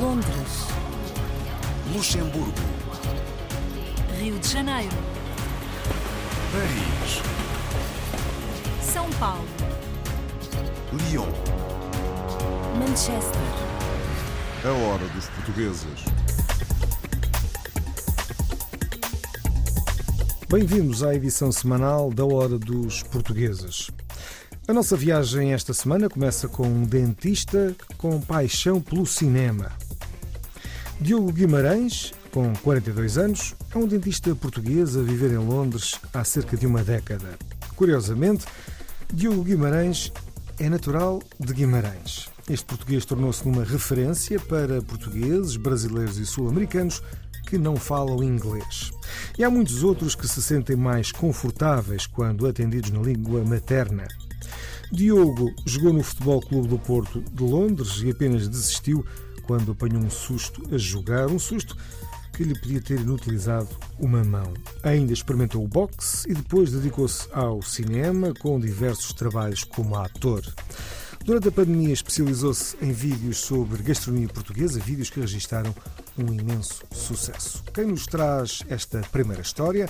Londres, Luxemburgo, Rio de Janeiro, Paris, São Paulo, Lyon. Manchester, A hora dos portugueses. Bem-vindos à edição semanal da Hora dos Portugueses. A nossa viagem esta semana começa com um dentista com paixão pelo cinema. Diogo Guimarães, com 42 anos, é um dentista português a viver em Londres há cerca de uma década. Curiosamente, Diogo Guimarães é natural de Guimarães. Este português tornou-se numa referência para portugueses, brasileiros e sul-americanos que não falam inglês. E há muitos outros que se sentem mais confortáveis quando atendidos na língua materna. Diogo jogou no Futebol Clube do Porto de Londres e apenas desistiu quando apanhou um susto a jogar, um susto que lhe podia ter inutilizado uma mão. Ainda experimentou o boxe e depois dedicou-se ao cinema com diversos trabalhos como ator. Durante a pandemia especializou-se em vídeos sobre gastronomia portuguesa, vídeos que registaram um imenso sucesso. Quem nos traz esta primeira história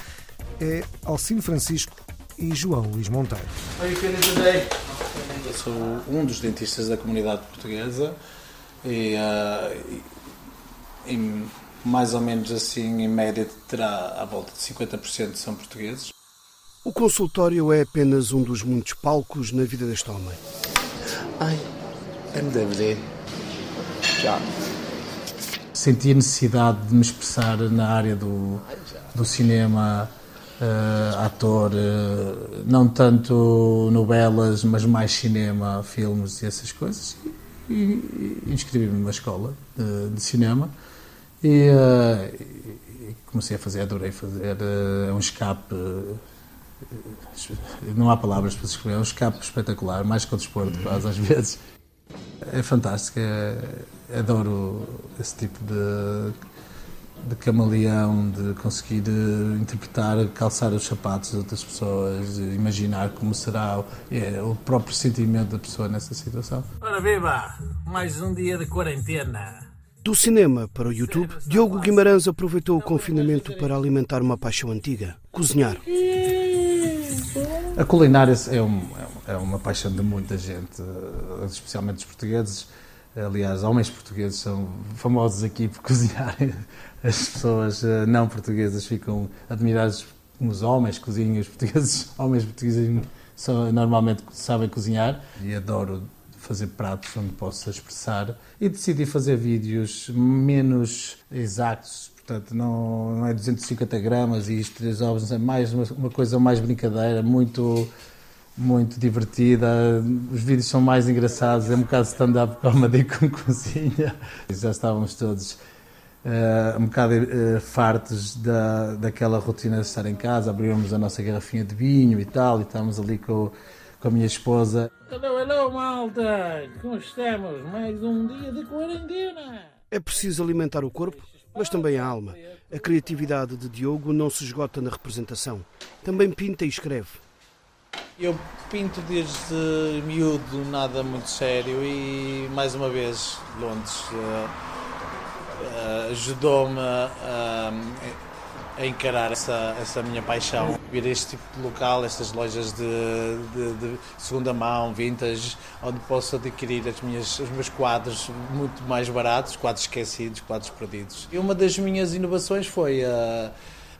é Alcino Francisco e João Luís Monteiro. Eu sou um dos dentistas da comunidade portuguesa e, ah, e- mais ou menos assim, em média, terá à volta de 50% são portugueses. O consultório é apenas um dos muitos palcos na vida deste homem. Ai, MDVD. Já. Senti a necessidade de me expressar na área do, do cinema, eh, ator, eh, não tanto novelas, mas mais cinema, filmes e essas coisas. E, e inscrevi-me numa escola de, de cinema e, eh, e comecei a fazer, adorei fazer eh, é um escape. eh, não há palavras para descrever, é um escape espetacular, mais que o desporto, quase às vezes. É fantástico, é, adoro esse tipo de, de camaleão, de conseguir eh, interpretar, calçar os sapatos de outras pessoas, imaginar como será o- é, o próprio sentimento da pessoa nessa situação. Ora viva! Mais um dia de quarentena. Do cinema para o YouTube, Diogo Guimarães aproveitou o confinamento para alimentar uma paixão antiga: cozinhar. A culinária é, um- é uma paixão de muita gente, especialmente os portugueses. Aliás, homens portugueses são famosos aqui por cozinharem. As pessoas eh, não portuguesas ficam admiradas como os homens cozinham. Os portugueses, homens portugueses são, normalmente sabem cozinhar e adoro fazer pratos onde possa expressar e decidi fazer vídeos menos exatos, portanto não, não é 250 gramas e isto três ovos, é mais uma, uma coisa mais brincadeira, muito muito divertida, os vídeos são mais engraçados, é um bocado stand-up comedy com cozinha. Já estávamos todos eh, um bocado eh, fartos da, daquela rotina de estar em casa, abrimos a nossa garrafinha de vinho e tal, e estávamos ali com, com a minha esposa. Hello, hello, malta! Como estamos? Mais um dia de quarentena. É preciso alimentar o corpo, mas também a alma. A criatividade de Diogo não se esgota na representação. Também pinta e escreve. Eu pinto desde miúdo, nada muito sério e mais uma vez Londres eh, ajudou-me a, a encarar essa, essa minha paixão. Vir a este tipo de local, estas lojas de, de- de segunda mão, vintage, onde posso adquirir as minhas, os meus quadros muito mais baratos, quadros esquecidos, quadros perdidos. E uma das minhas inovações foi a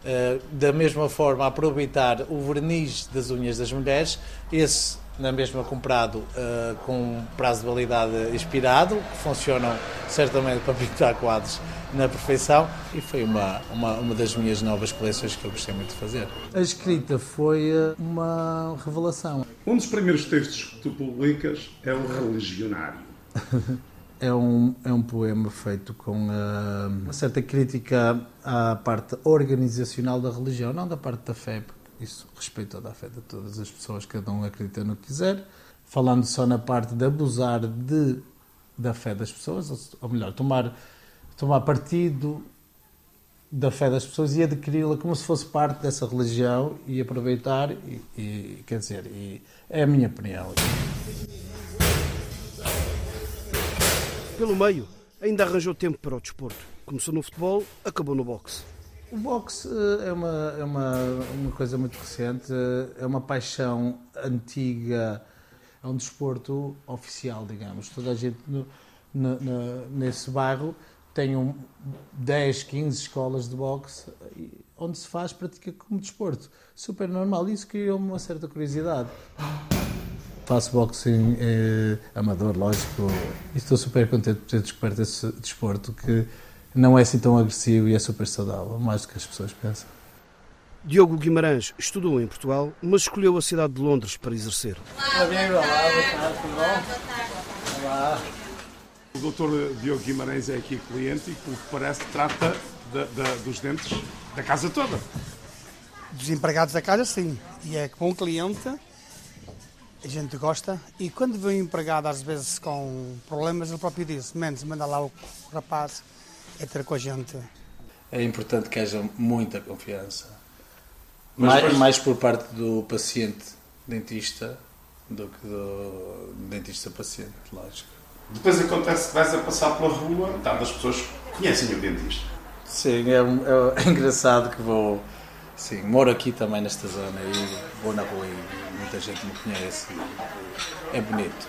Uh, da mesma forma aproveitar o verniz das unhas das mulheres, esse na mesma comprado uh, com prazo de validade expirado, que funcionam certamente para pintar quadros na perfeição e foi uma, uma, uma das minhas novas coleções que eu gostei muito de fazer. A escrita foi uh, uma revelação. Um dos primeiros textos que tu publicas é o Religionário. É um, é um poema feito com ah, uma certa crítica à parte organizacional da religião, não da parte da fé, porque isso respeita toda a fé de todas as pessoas, cada um acredita no que quiser. Falando só na parte de abusar de, da fé das pessoas, ou, ou melhor, tomar, tomar partido da fé das pessoas e adquiri-la como se fosse parte dessa religião e aproveitar, e, e, quer dizer, e é a minha opinião. Pelo meio, Ainda arranjou tempo para o desporto. Começou no futebol, acabou no boxe. O boxe eh, é uma, é uma, uma coisa muito recente, eh, é uma paixão antiga, é um desporto oficial, digamos. Toda a gente no, no, no, nesse bairro tem um 10, 15 escolas de boxe onde se faz prática como desporto. Super normal. Isso criou-me uma certa curiosidade. Faço boxing eh, amador, lógico, e estou super contente por ter descoberto esse desporto que não é assim tão agressivo e é super saudável, mais do que as pessoas pensam. Diogo Guimarães estudou em Portugal, mas escolheu a cidade de Londres para exercer. Olá, olá, boa tarde, tudo bom? Olá. O doutor Diogo Guimarães é aqui cliente e, pelo que parece, trata de, de, dos dentes da casa toda. Dos empregados da casa, sim. E é com o cliente, a gente gosta. E quando vem um empregado, às vezes com problemas, ele próprio diz: menos, manda lá o rapaz é ter com a gente. É importante que haja muita confiança. Mais, depois... mais por parte do paciente dentista do que do dentista-paciente, lógico. Depois acontece que vais a passar pela rua, tá, as pessoas conhecem o dentista. Sim, é, é, é, engraçado que vou. Sim, moro aqui também nesta zona e vou na rua e muita gente me conhece. é bonito.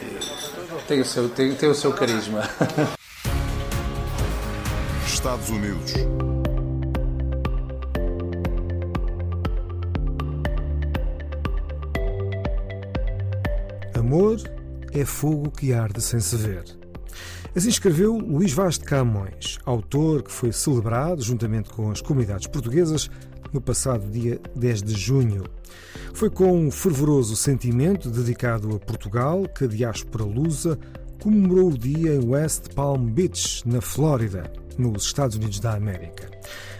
E, e, tem, o seu, tem, tem o seu carisma. Estados Unidos. Amor é fogo que arde sem se ver. Assim escreveu Luís Vaz de Camões, autor que foi celebrado juntamente com as comunidades portuguesas no passado dia 10 de junho. Foi com um fervoroso sentimento dedicado a Portugal que a diáspora lusa comemorou o dia em West Palm Beach, na Flórida, nos Estados Unidos da América.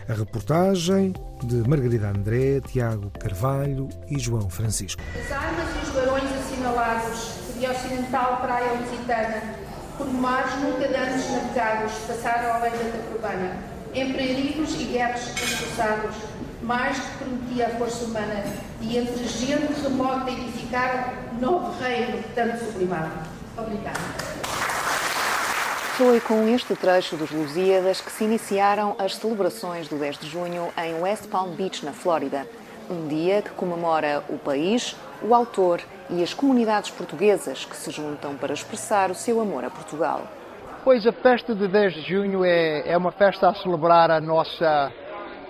A reportagem de Margarida André, Tiago Carvalho e João Francisco. As armas e os barões assinalados de Ocidental Praia Lusitana por mares nunca dantes navegados passaram além da Tacubana, em perigos e guerras esforçados, mais que permitia a força humana, e entre gente remota edificaram novo reino tanto sublimado. Obrigada. Foi com este trecho dos Lusíadas que se iniciaram as celebrações do 10 de junho em West Palm Beach, na Flórida. Um dia que comemora o país, o autor e as comunidades portuguesas que se juntam para expressar o seu amor a Portugal. Pois a festa de 10 de junho é, é uma festa a celebrar a nossa,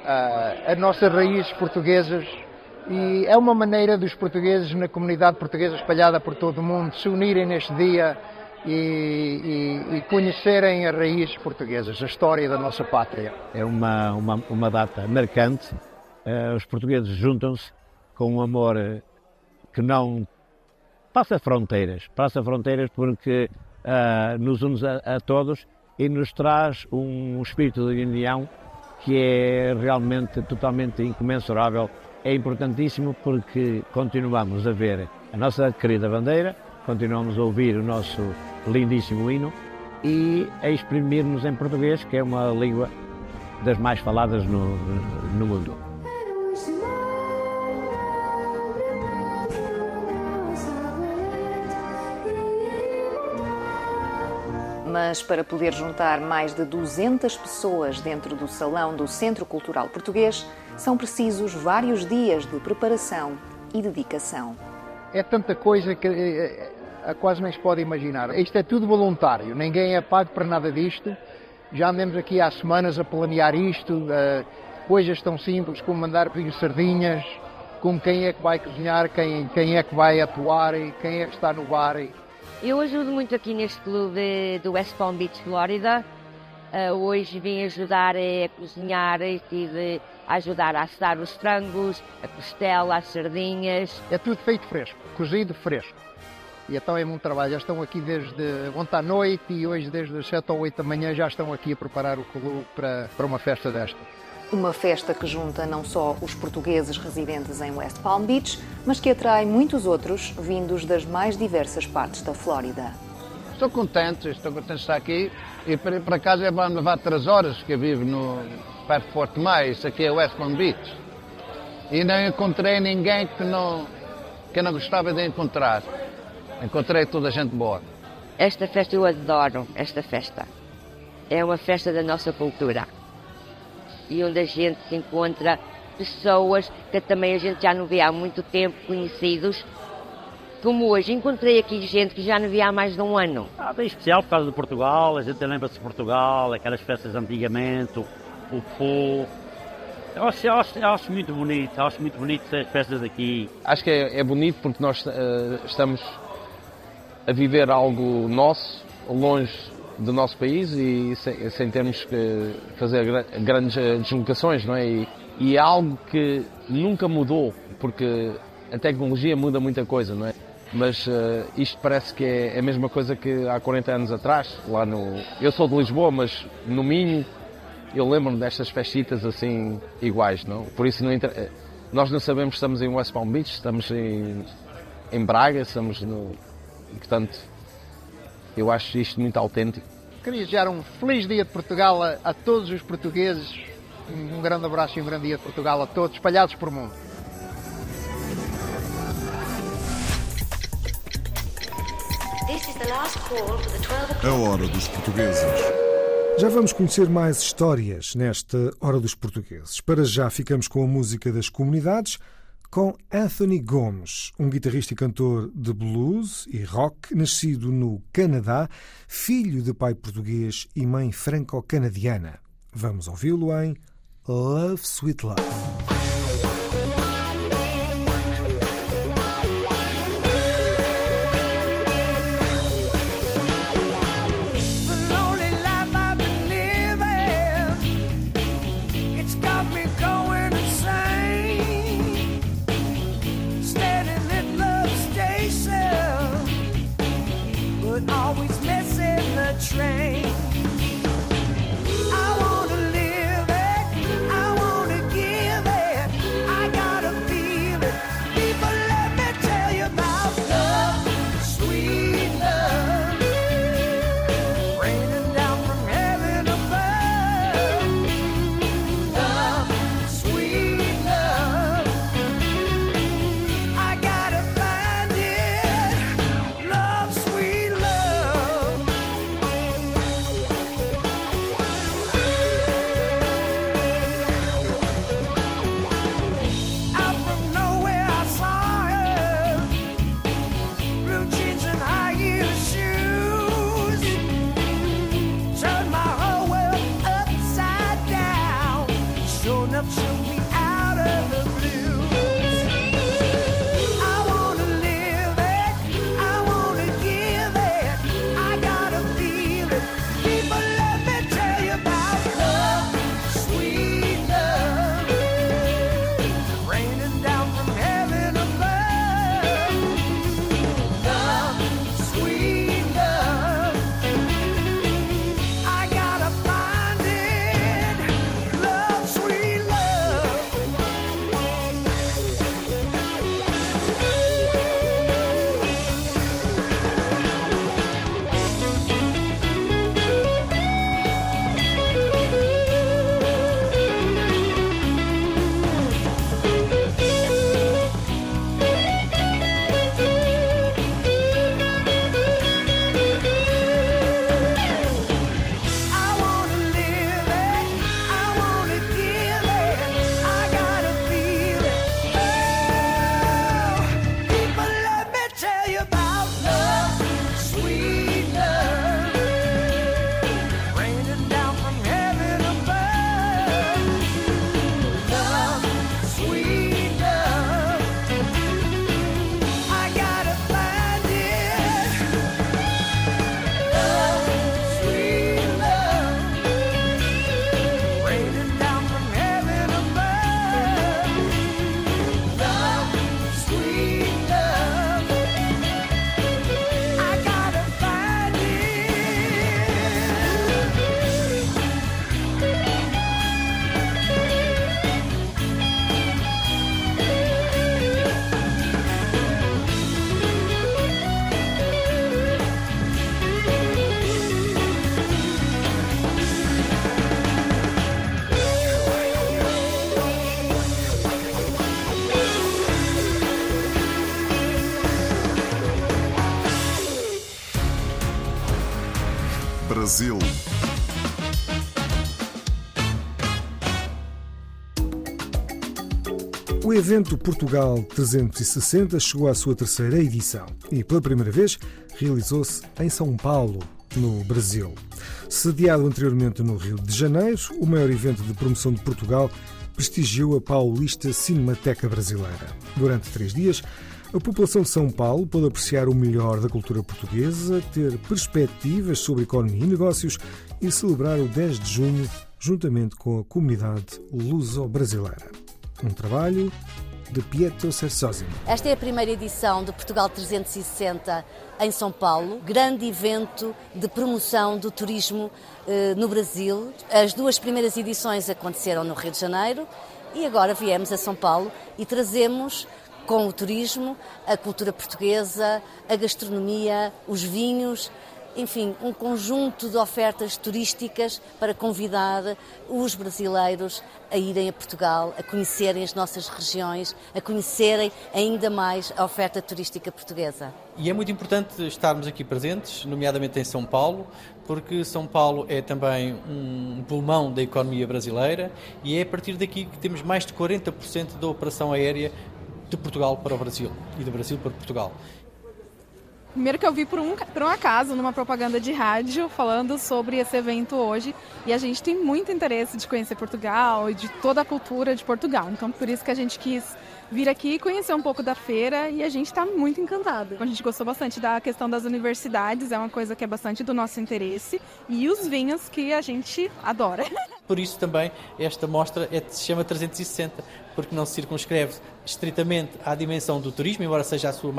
a, a nossas raízes portuguesas e é uma maneira dos portugueses na comunidade portuguesa espalhada por todo o mundo se unirem neste dia e, e, e, conhecerem as raízes portuguesas, a história da nossa pátria. É uma, uma, uma data marcante. Uh, os portugueses juntam-se com um amor que não passa fronteiras, passa fronteiras porque uh, nos une a, a, todos e nos traz um espírito de união que é realmente totalmente incomensurável. É importantíssimo porque continuamos a ver a nossa querida bandeira, continuamos a ouvir o nosso lindíssimo hino e a exprimir-nos em português, que é uma língua das mais faladas no, no mundo. mas para poder juntar mais de 200 pessoas dentro do salão do Centro Cultural Português, são precisos vários dias de preparação e dedicação. É tanta coisa que eh, quase nem se pode imaginar. Isto é tudo voluntário, ninguém é pago para nada disto. Já andamos aqui há semanas a planear isto, eh, coisas tão simples como mandar pedir sardinhas, como quem é que vai cozinhar, quem, quem é que vai atuar, quem é que está no bar. Eu ajudo muito aqui neste clube do West Palm Beach, Flórida. Uh, hoje vim ajudar a cozinhar e tive a ajudar a assar os frangos, a costela, as sardinhas. É tudo feito fresco, cozido fresco. E então é muito trabalho. Já estão aqui desde ontem à noite e hoje desde as 7 ou 8 da manhã já estão aqui a preparar o clube para, para uma festa destas. Uma festa que junta não só os portugueses residentes em West Palm Beach, mas que atrai muitos outros vindos das mais diversas partes da Flórida. Estou contente, estou contente de estar aqui. E para, para casa é bom levar três horas, que eu vivo no, perto de Fort Myers, isso aqui é West Palm Beach. E não encontrei ninguém que não, que não gostava de encontrar. Encontrei toda a gente boa. Esta festa eu adoro, esta festa. É uma festa da nossa cultura. E onde a gente se encontra pessoas que também a gente já não vê há muito tempo, conhecidos. Como hoje, encontrei aqui gente que já não via há mais de um ano. Ah, bem especial por causa de Portugal, a gente lembra-se de Portugal, aquelas festas antigamente, o, o Pô. Eu acho, eu, acho, eu acho, muito bonito, acho muito bonito as festas aqui. Acho que é, é bonito porque nós uh, estamos a viver algo nosso, longe do nosso país e sem, sem termos que fazer grandes eh, deslocações, não é? E, e é algo que nunca mudou, porque a tecnologia muda muita coisa, não é? Mas uh, isto parece que é a mesma coisa que há 40 anos atrás, lá no... Eu sou de Lisboa, mas no Minho eu lembro-me destas festitas assim iguais, não? Por isso não inter... Eh, nós não sabemos se estamos em West Palm Beach, estamos em, em Braga, estamos no... E, portanto, eu acho isto muito autêntico. Queria desejar um feliz dia de Portugal a, a todos os portugueses. Um grande abraço e um grande dia de Portugal a todos, espalhados por mundo. A hora dos portugueses. Já vamos conhecer mais histórias nesta Hora dos Portugueses. Para já ficamos com a música das comunidades com Anthony Gomes, um guitarrista e cantor de blues e rock, nascido no Canadá, filho de pai português e mãe franco-canadiana. Vamos ouvi-lo em Love Sweet Love. but always missing the train. Evento Portugal 360 chegou à sua terceira edição e, pela primeira vez, realizou-se em São Paulo, no Brasil. Sediado anteriormente no Rio de Janeiro, o maior evento de promoção de Portugal prestigiou a Paulista Cinemateca Brasileira. Durante três dias, a população de São Paulo pôde apreciar o melhor da cultura portuguesa, ter perspectivas sobre economia e negócios e celebrar o 10 de junho juntamente com a comunidade luso-brasileira. Um trabalho de Pietro Cersosimo. Esta é a primeira edição de Portugal 360 em São Paulo, grande evento de promoção do turismo eh, no Brasil. As duas primeiras edições aconteceram no Rio de Janeiro e agora viemos a São Paulo e trazemos com o turismo a cultura portuguesa, a gastronomia, os vinhos enfim, um conjunto de ofertas turísticas para convidar os brasileiros a irem a Portugal, a conhecerem as nossas regiões, a conhecerem ainda mais a oferta turística portuguesa. E é muito importante estarmos aqui presentes, nomeadamente em São Paulo, porque São Paulo é também um pulmão da economia brasileira e é a partir daqui que temos mais de 40% da operação aérea de Portugal para o Brasil e do Brasil para Portugal. Primeiro que eu vi por um, por um acaso numa propaganda de rádio falando sobre esse evento hoje e a gente tem muito interesse de conhecer Portugal e de toda a cultura de Portugal. Então por isso que a gente quis vir aqui conhecer um pouco da feira e a gente está muito encantada. A gente gostou bastante da questão das universidades, é uma coisa que é bastante do nosso interesse e os vinhos que a gente adora. Por isso também esta mostra é, se chama 360, porque não se circunscreve estritamente à dimensão do turismo, embora seja a sua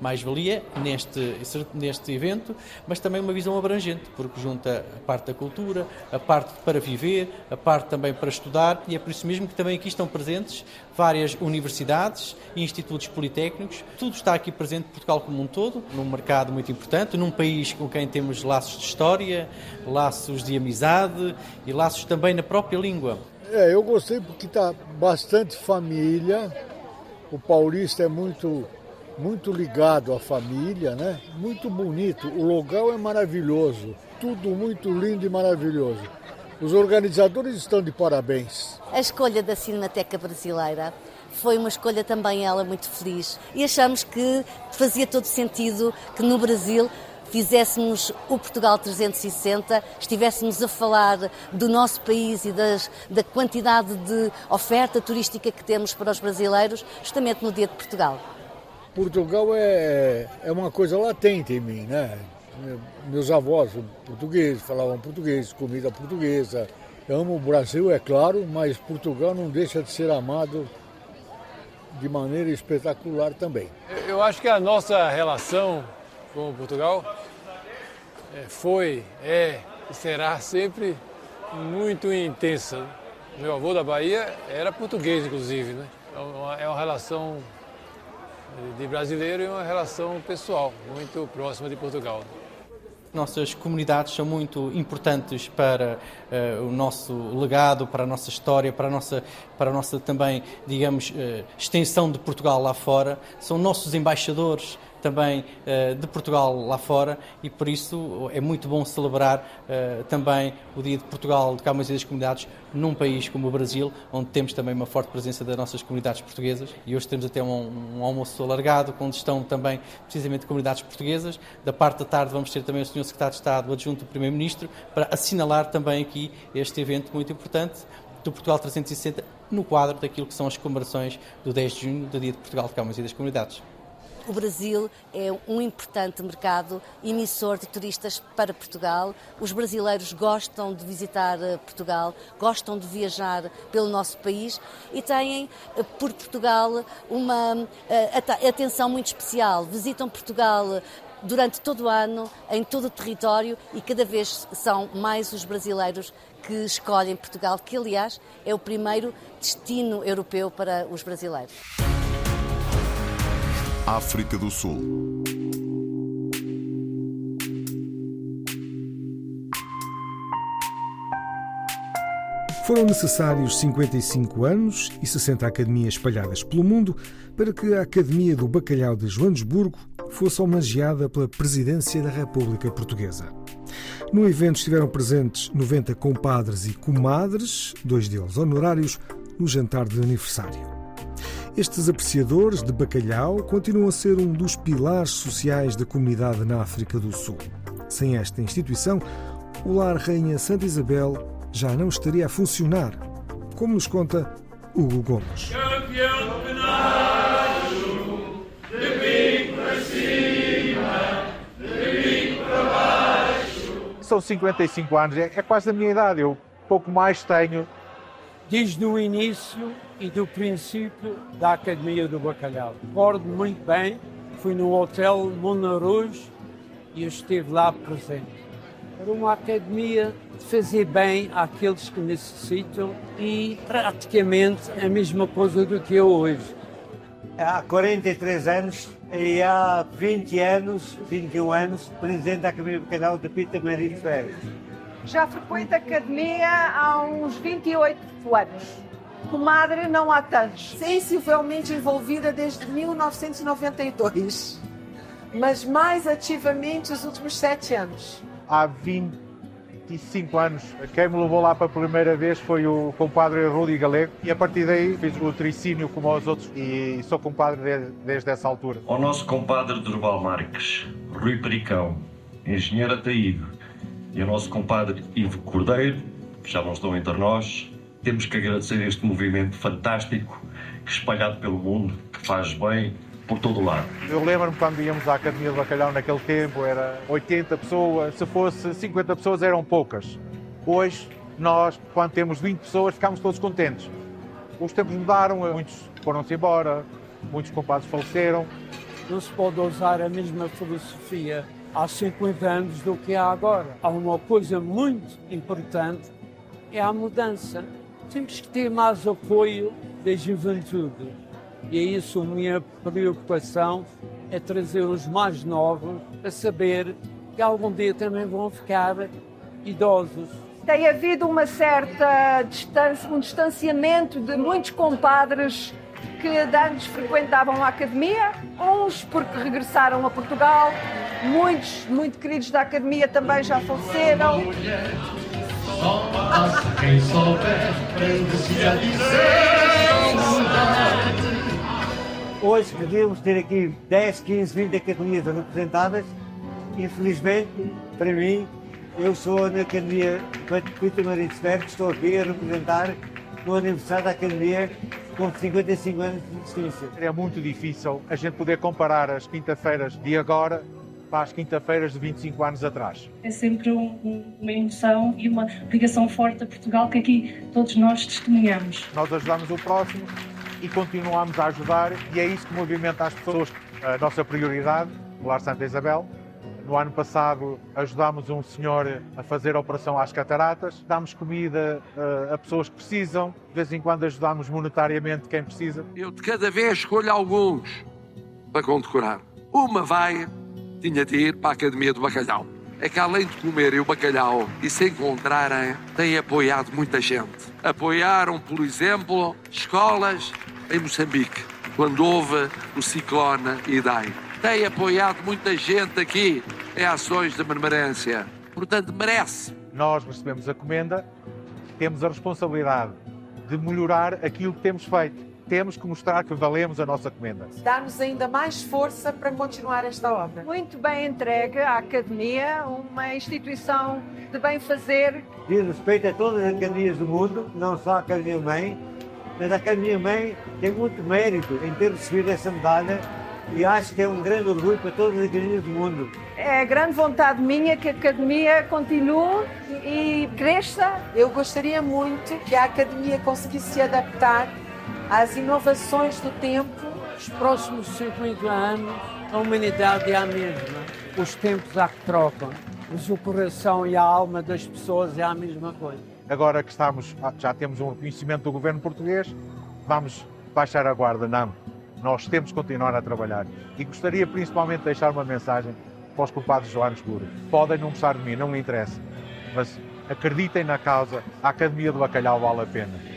mais-valia neste, neste evento, mas também uma visão abrangente, porque junta a parte da cultura, a parte para viver, a parte também para estudar, e é por isso mesmo que também aqui estão presentes várias universidades e institutos politécnicos. Tudo está aqui presente, Portugal como um todo, num mercado muito importante, num país com quem temos laços de história, laços de amizade e laços também na própria língua. É, eu gostei porque está bastante família. O paulista é muito, muito ligado à família, né? Muito bonito. O local é maravilhoso. Tudo muito lindo e maravilhoso. Os organizadores estão de parabéns. A escolha da Cinemateca Brasileira foi uma escolha também ela muito feliz e achamos que fazia todo sentido que no Brasil fizéssemos o Portugal 360, estivéssemos a falar do nosso país e das, da quantidade de oferta turística que temos para os brasileiros, justamente no Dia de Portugal. Portugal é, é uma coisa latente em mim, né? Meus avós portugueses falavam português, comida portuguesa. Eu amo o Brasil, é claro, mas Portugal não deixa de ser amado de maneira espetacular também. Eu acho que a nossa relação com Portugal é, foi, é e será sempre muito intensa. Meu avô da Bahia era português, inclusive, né? É, é uma relação de brasileiro e uma relação pessoal muito próxima de Portugal nossas comunidades são muito importantes para uh, o nosso legado, para a nossa história, para a nossa, para a nossa também, digamos, uh, extensão de Portugal lá fora. São nossos embaixadores também uh, de Portugal lá fora e por isso é muito bom celebrar uh, também o Dia de Portugal de Câmaras e das Comunidades num país como o Brasil, onde temos também uma forte presença das nossas comunidades portuguesas e hoje temos até um, um almoço alargado onde estão também precisamente comunidades portuguesas. Da parte da tarde vamos ter também o Sr. Secretário de Estado, o Adjunto do Primeiro-Ministro, para assinalar também aqui este evento muito importante do Portugal 360 no quadro daquilo que são as comemorações do 10 de junho, do Dia de Portugal de Câmaras e das Comunidades o Brasil é um importante mercado emissor de turistas para Portugal. Os brasileiros gostam de visitar eh, Portugal, gostam de viajar pelo nosso país e têm eh, por Portugal uma eh, atenção muito especial. Visitam Portugal durante todo o ano, em todo o território e cada vez são mais os brasileiros que escolhem Portugal, que aliás é o primeiro destino europeu para os brasileiros. África do Sul. Foram necessários 55 anos e 60 academias espalhadas pelo mundo para que a Academia do Bacalhau de Joanesburgo fosse homenageada pela Presidência da República Portuguesa. No evento estiveram presentes 90 compadres e comadres, dois deles honorários, no jantar de aniversário. Estes apreciadores de bacalhau continuam a ser um dos pilares sociais da comunidade na África do Sul. Sem esta instituição, o Lar Rainha Santa Isabel já não estaria a funcionar, como nos conta Hugo Gomes. São 55 anos, é, é quase a minha idade, eu pouco mais tenho. Desde o início e do princípio da Academia do Bacalhau. Recordo muito bem, fui no Hotel Monarouge e eu estive lá presente. Era uma academia de fazer bem àqueles que necessitam e praticamente a mesma coisa do que é hoje. Há 43 anos e há 20 anos, 21 anos, presidente da Academia do Canal de Pita Marinho Ferreira. Já frequento a academia há uns 28 anos. Comadre não há tantos. Sensivelmente envolvida desde 1992, mas mais ativamente os últimos sete anos. Há 25 anos, quem me levou lá pela primeira vez foi o compadre Rudi Galego e a partir daí fiz o tricínio como aos outros e sou compadre desde, desde essa altura. Ao nosso compadre Durval Marques, Rui Pericão, engenheiro Ataído e ao nosso compadre Ivo Cordeiro, que já não estão entre nós, temos que agradecer este movimento fantástico que espalhado pelo mundo, que faz bem por todo o lado. Eu lembro-me quando íamos à Academia do Bacalhau naquele tempo, era 80 pessoas, se fosse 50 pessoas eram poucas. Hoje, nós, quando temos 20 pessoas, ficamos todos contentes. Os tempos mudaram, muitos foram-se embora, muitos compadres faleceram. Não se pode usar a mesma filosofia há 50 anos do que há agora. Há uma coisa muito importante, é a mudança. Temos que ter mais apoio da juventude. E é isso a minha preocupação, é trazer os mais novos a saber que algum dia também vão ficar idosos. Tem havido uma certa distância, um distanciamento de muitos compadres que antes frequentavam a academia, uns porque regressaram a Portugal, muitos muito queridos da academia também já faleceram. Quem souber, prende-se a dizer Hoje devíamos ter aqui 10, 15, 20 academias representadas. Infelizmente, para mim, eu sou na Academia Patrícia de que estou aqui a representar no aniversário da Academia com 55 anos de existência. É muito difícil a gente poder comparar as quinta-feiras de agora para as quinta-feiras de 25 anos atrás. É sempre um, uma emoção e uma ligação forte a Portugal que aqui todos nós testemunhamos. Nós ajudamos o próximo e continuamos a ajudar e é isso que movimenta as pessoas. A nossa prioridade, o Lar Santa Isabel. No ano passado ajudámos um senhor a fazer a operação às cataratas, damos comida uh, a pessoas que precisam, de vez em quando ajudamos monetariamente quem precisa. Eu de cada vez escolho alguns para condecorar. Uma vai, tinha de ir para a Academia do Bacalhau. É que além de comerem o bacalhau e se encontrarem, têm apoiado muita gente. Apoiaram, por exemplo, escolas em Moçambique, quando houve o ciclone Idai. Tem apoiado muita gente aqui em ações de benemerência. Portanto, merece. Nós recebemos a comenda, temos a responsabilidade de melhorar aquilo que temos feito. Temos que mostrar que valemos a nossa comenda. Dá-nos ainda mais força para continuar esta obra. Muito bem entregue à Academia, uma instituição de bem-fazer. Diz respeito a todas as academias do mundo, não só a Academia Mãe, mas a Academia Mãe tem muito mérito em ter recebido essa medalha e acho que é um grande orgulho para todas as academias do mundo. É grande vontade minha que a academia continue e cresça. Eu gostaria muito que a academia conseguisse se adaptar às inovações do tempo. Os próximos 50 anos, a humanidade é a mesma. Os tempos há que trocam, mas o coração e a alma das pessoas é a mesma coisa. Agora que estamos, já temos um reconhecimento do governo português, vamos baixar a guarda, não. Nós temos que continuar a trabalhar. E gostaria principalmente de deixar uma mensagem para os culpados Joanes Seguro. Podem não gostar de mim, não me interessa. Mas acreditem na causa, a Academia do Bacalhau vale a pena.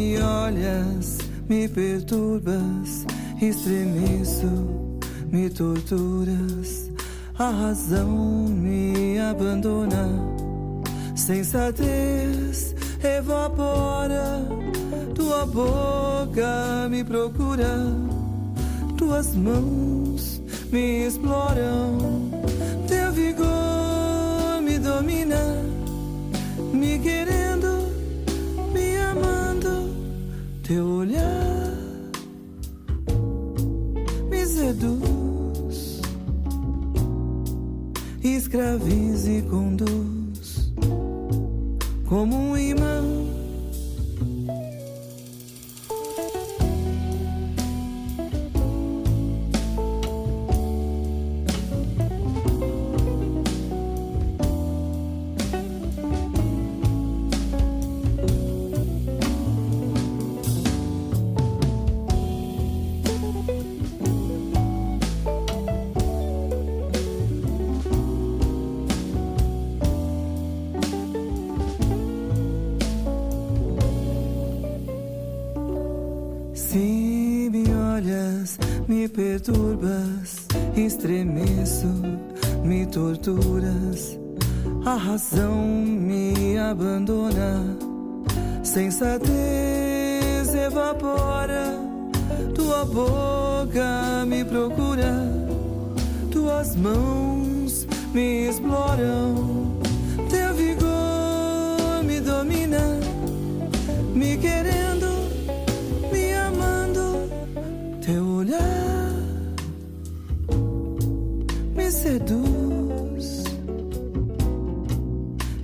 Me olhas, me perturbas, estremeço, me torturas, a razão me abandona, sensatez evapora, tua boca me procura, tuas mãos me exploram, teu vigor me domina, me querendo teu olhar me seduz, escraviza e conduz como um imã. Perturbas, estremeço, me torturas, a razão me abandona, sensatez evapora, tua boca me procura, tuas mãos me exploram, seduz,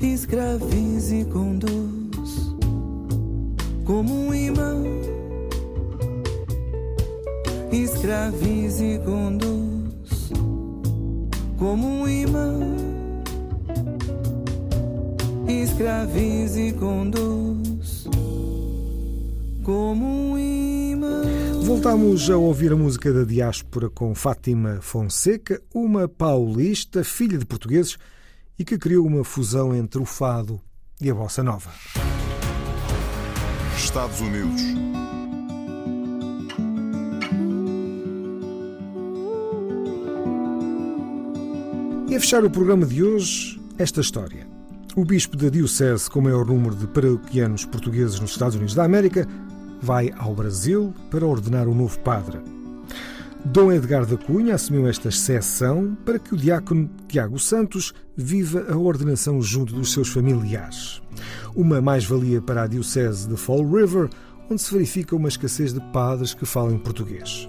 escraviza e conduz como um imã, escraviza e conduz como um imã, escraviza e conduz como um imã. Voltámos a ouvir a música da diáspora com Fátima Fonseca, uma paulista, filha de portugueses e que criou uma fusão entre o fado e a bossa nova. Estados Unidos. E a fechar o programa de hoje, esta história. O bispo da Diocese com maior número de paroquianos portugueses nos Estados Unidos da América vai ao Brasil para ordenar um novo padre. Dom Edgar da Cunha assumiu esta exceção para que o diácono Tiago Santos viva a ordenação junto dos seus familiares. Uma mais-valia para a Diocese de Fall River, onde se verifica uma escassez de padres que falam português.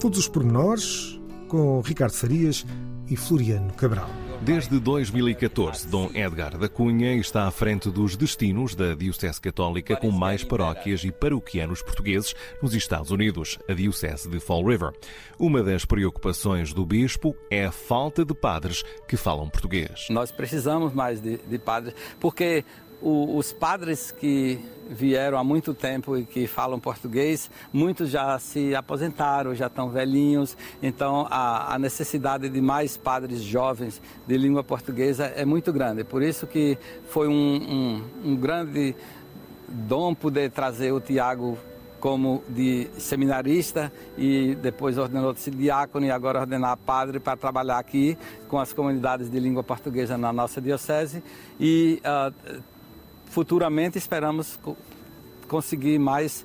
Todos os pormenores com Ricardo Farias e Floriano Cabral. Desde 2014, Dom Edgar da Cunha está à frente dos destinos da Diocese Católica com mais paróquias e paroquianos portugueses nos Estados Unidos, a Diocese de Fall River. Uma das preocupações do bispo é a falta de padres que falam português. Nós precisamos mais de, de padres, porque o, os padres que vieram há muito tempo e que falam português, muitos já se aposentaram, já estão velhinhos, então a, a necessidade de mais padres jovens de língua portuguesa é muito grande. Por isso que foi um, um, um grande dom poder trazer o Tiago como de seminarista e depois ordenou-se diácono e agora ordenar padre para trabalhar aqui com as comunidades de língua portuguesa na nossa diocese e uh, futuramente esperamos conseguir mais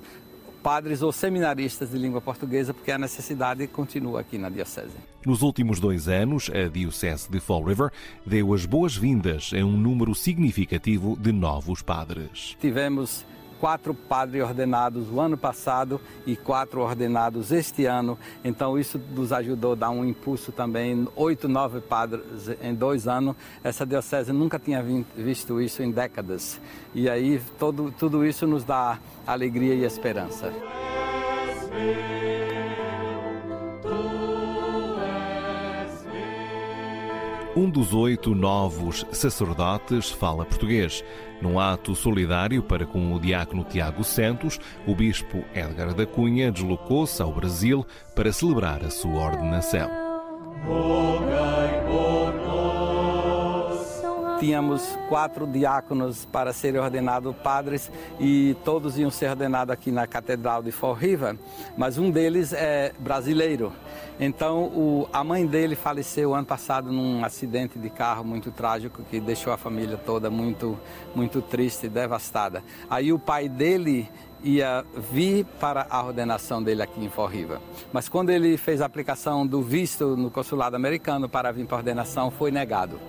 padres ou seminaristas de língua portuguesa, porque a necessidade continua aqui na Diocese. Nos últimos dois anos, a Diocese de Fall River deu as boas-vindas a um número significativo de novos padres. Tivemos quatro padres ordenados o ano passado e quatro ordenados este ano. Então isso nos ajudou a dar um impulso também. Oito, nove padres em dois anos. Essa diocese nunca tinha visto isso em décadas. E aí todo, tudo isso nos dá alegria e esperança. Um dos oito novos sacerdotes fala português. Num ato solidário para com o diácono Tiago Santos, o bispo Edgar da Cunha deslocou-se ao Brasil para celebrar a sua ordenação. Tínhamos quatro diáconos para serem ordenados padres e todos iam ser ordenados aqui na Catedral de River, mas um deles é brasileiro. Então, o, a mãe dele faleceu ano passado num acidente de carro muito trágico que deixou a família toda muito, muito triste e devastada. Aí o pai dele ia vir para a ordenação dele aqui em River. Mas quando ele fez a aplicação do visto no consulado americano para vir para a ordenação, foi negado.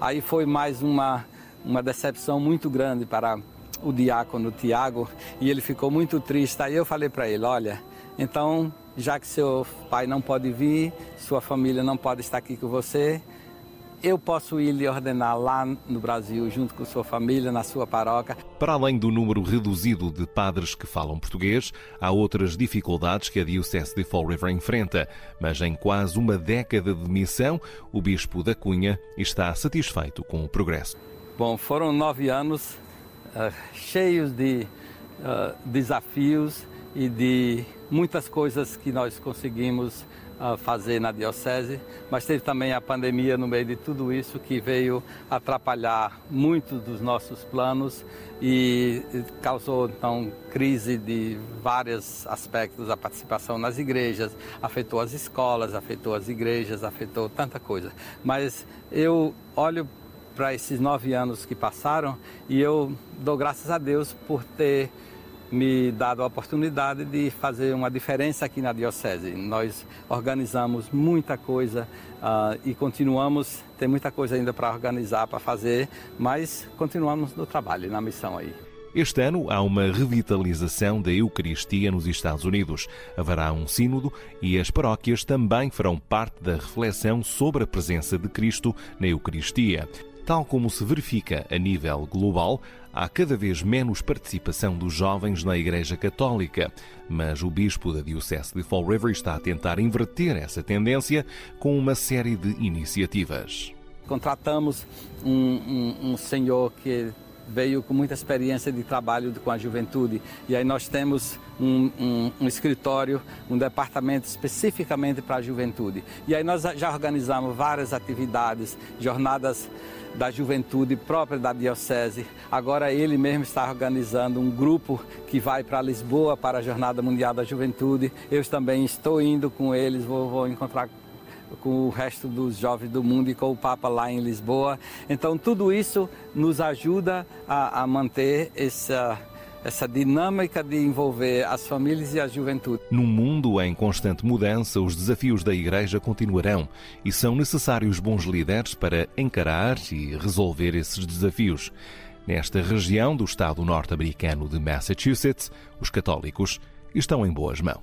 Aí foi mais uma, uma decepção muito grande para o diácono Tiago e ele ficou muito triste. Aí eu falei para ele: olha, então, já que seu pai não pode vir, sua família não pode estar aqui com você, eu posso ir lhe ordenar lá no Brasil, junto com sua família, na sua paróquia. Para além do número reduzido de padres que falam português, há outras dificuldades que a Diocese de Fall River enfrenta, mas em quase uma década de missão, o Bispo da Cunha está satisfeito com o progresso. Bom, foram nove anos uh, cheios de uh, desafios e de muitas coisas que nós conseguimos uh, fazer na diocese, mas teve também a pandemia no meio de tudo isso que veio atrapalhar muito dos nossos planos e causou então crise de vários aspectos da participação nas igrejas, afetou as escolas, afetou as igrejas, afetou tanta coisa. Mas eu olho para esses nove anos que passaram e eu dou graças a Deus por ter me dado a oportunidade de fazer uma diferença aqui na Diocese. Nós organizamos muita coisa uh, e continuamos, tem muita coisa ainda para organizar, para fazer, mas continuamos no trabalho, na missão aí. Este ano há uma revitalização da Eucaristia nos Estados Unidos. Haverá um sínodo e as paróquias também farão parte da reflexão sobre a presença de Cristo na Eucaristia. Tal como se verifica a nível global, há cada vez menos participação dos jovens na Igreja Católica, mas o bispo da Diocese de Fall River está a tentar inverter essa tendência com uma série de iniciativas. Contratamos um, um, um senhor que veio com muita experiência de trabalho com a juventude. E aí nós temos um, um, um escritório, um departamento especificamente para a juventude. E aí nós já organizamos várias atividades, jornadas da juventude própria da Diocese. Agora ele mesmo está organizando um grupo que vai para Lisboa para a Jornada Mundial da Juventude. Eu também estou indo com eles, vou, vou encontrar com o resto dos jovens do mundo e com o Papa lá em Lisboa. Então, tudo isso nos ajuda a, a manter essa, essa dinâmica de envolver as famílias e a juventude. Num mundo em constante mudança, os desafios da Igreja continuarão e são necessários bons líderes para encarar e resolver esses desafios. Nesta região do estado norte-americano de Massachusetts, os católicos estão em boas mãos.